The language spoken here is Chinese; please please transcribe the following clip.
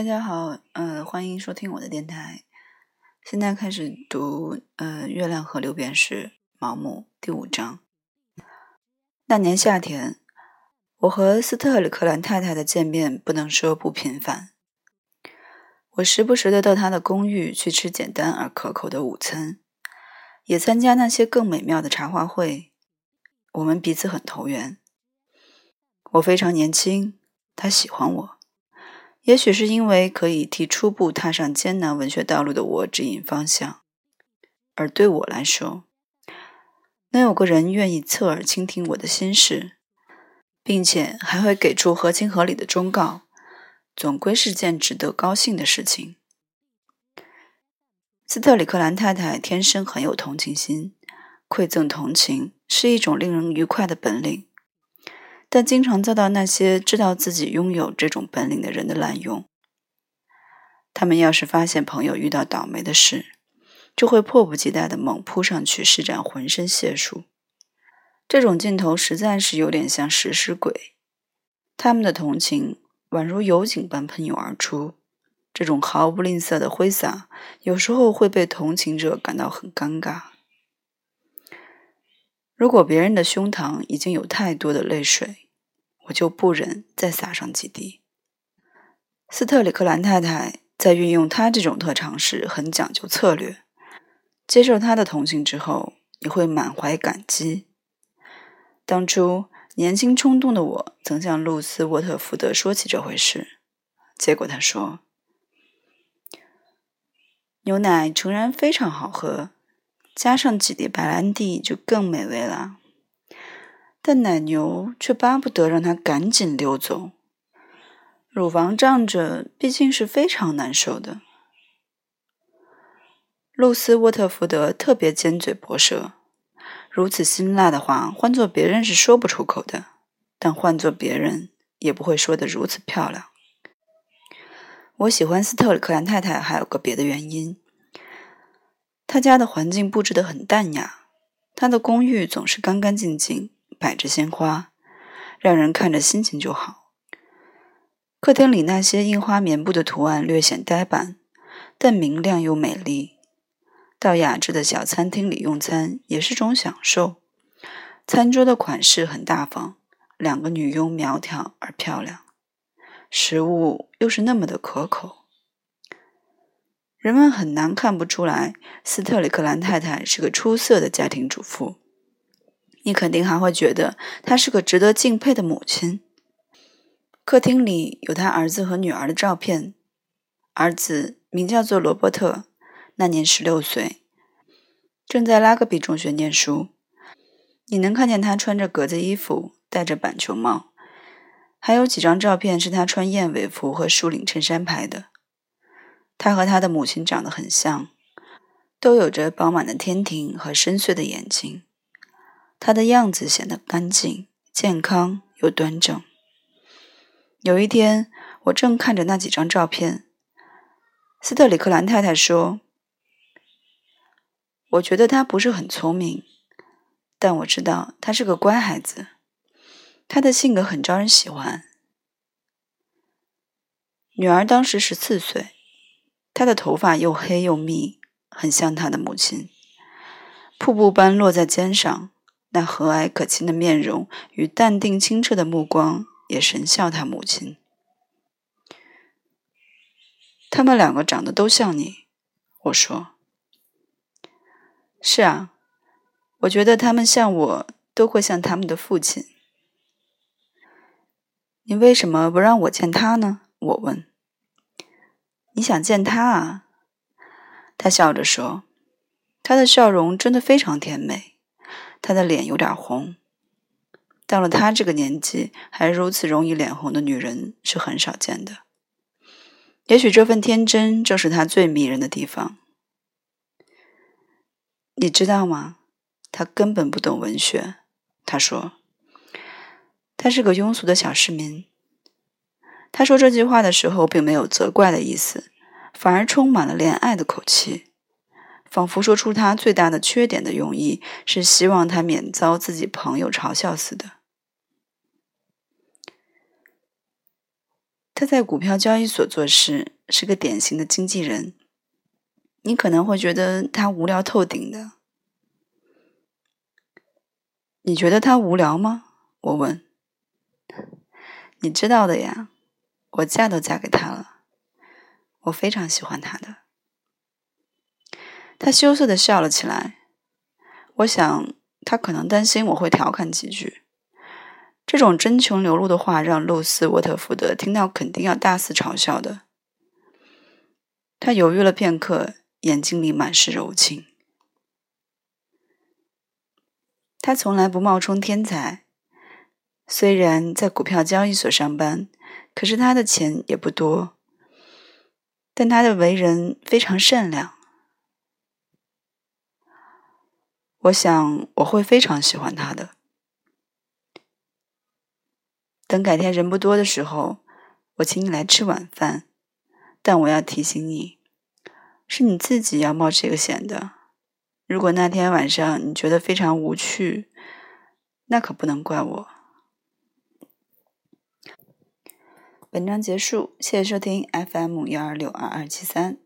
大家好，呃，欢迎收听我的电台。现在开始读呃《月亮河流变时》毛姆第五章。那年夏天，我和斯特里克兰太太的见面不能说不频繁。我时不时的到她的公寓去吃简单而可口的午餐，也参加那些更美妙的茶话会。我们彼此很投缘。我非常年轻，她喜欢我。也许是因为可以替初步踏上艰难文学道路的我指引方向，而对我来说，能有个人愿意侧耳倾听我的心事，并且还会给出合情合理的忠告，总归是件值得高兴的事情。斯特里克兰太太天生很有同情心，馈赠同情是一种令人愉快的本领。但经常遭到那些知道自己拥有这种本领的人的滥用。他们要是发现朋友遇到倒霉的事，就会迫不及待地猛扑上去施展浑身解数。这种劲头实在是有点像食尸鬼。他们的同情宛如油井般喷涌而出。这种毫不吝啬的挥洒，有时候会被同情者感到很尴尬。如果别人的胸膛已经有太多的泪水，我就不忍再洒上几滴。斯特里克兰太太在运用她这种特长时很讲究策略。接受她的同情之后，你会满怀感激。当初年轻冲动的我曾向露丝·沃特福德说起这回事，结果他说：“牛奶诚然非常好喝。”加上几滴白兰地就更美味了，但奶牛却巴不得让它赶紧溜走。乳房胀着毕竟是非常难受的。露丝·沃特福德特别尖嘴薄舌，如此辛辣的话，换做别人是说不出口的，但换做别人也不会说得如此漂亮。我喜欢斯特里克兰太太，还有个别的原因。他家的环境布置得很淡雅，他的公寓总是干干净净，摆着鲜花，让人看着心情就好。客厅里那些印花棉布的图案略显呆板，但明亮又美丽。到雅致的小餐厅里用餐也是种享受，餐桌的款式很大方，两个女佣苗条而漂亮，食物又是那么的可口。人们很难看不出来，斯特里克兰太太是个出色的家庭主妇。你肯定还会觉得她是个值得敬佩的母亲。客厅里有他儿子和女儿的照片。儿子名叫做罗伯特，那年十六岁，正在拉格比中学念书。你能看见他穿着格子衣服，戴着板球帽。还有几张照片是他穿燕尾服和竖领衬衫拍的。他和他的母亲长得很像，都有着饱满的天庭和深邃的眼睛。他的样子显得干净、健康又端正。有一天，我正看着那几张照片，斯特里克兰太太说：“我觉得他不是很聪明，但我知道他是个乖孩子。他的性格很招人喜欢。”女儿当时十四岁。他的头发又黑又密，很像他的母亲，瀑布般落在肩上。那和蔼可亲的面容与淡定清澈的目光，也神像他母亲。他们两个长得都像你，我说。是啊，我觉得他们像我，都会像他们的父亲。你为什么不让我见他呢？我问。你想见他啊？他笑着说，他的笑容真的非常甜美。他的脸有点红。到了他这个年纪还如此容易脸红的女人是很少见的。也许这份天真正是他最迷人的地方。你知道吗？他根本不懂文学。他说，他是个庸俗的小市民。他说这句话的时候，并没有责怪的意思，反而充满了怜爱的口气，仿佛说出他最大的缺点的用意是希望他免遭自己朋友嘲笑似的。他在股票交易所做事，是个典型的经纪人。你可能会觉得他无聊透顶的。你觉得他无聊吗？我问。你知道的呀，我嫁都嫁给他了，我非常喜欢他的。他羞涩的笑了起来。我想他可能担心我会调侃几句。这种真情流露的话让露丝·沃特福德听到肯定要大肆嘲笑的。他犹豫了片刻，眼睛里满是柔情。他从来不冒充天才，虽然在股票交易所上班，可是他的钱也不多。但他的为人非常善良。我想我会非常喜欢他的。等改天人不多的时候，我请你来吃晚饭。但我要提醒你，是你自己要冒这个险的。如果那天晚上你觉得非常无趣，那可不能怪我。本章结束，谢谢收听 FM 幺二六二二七三。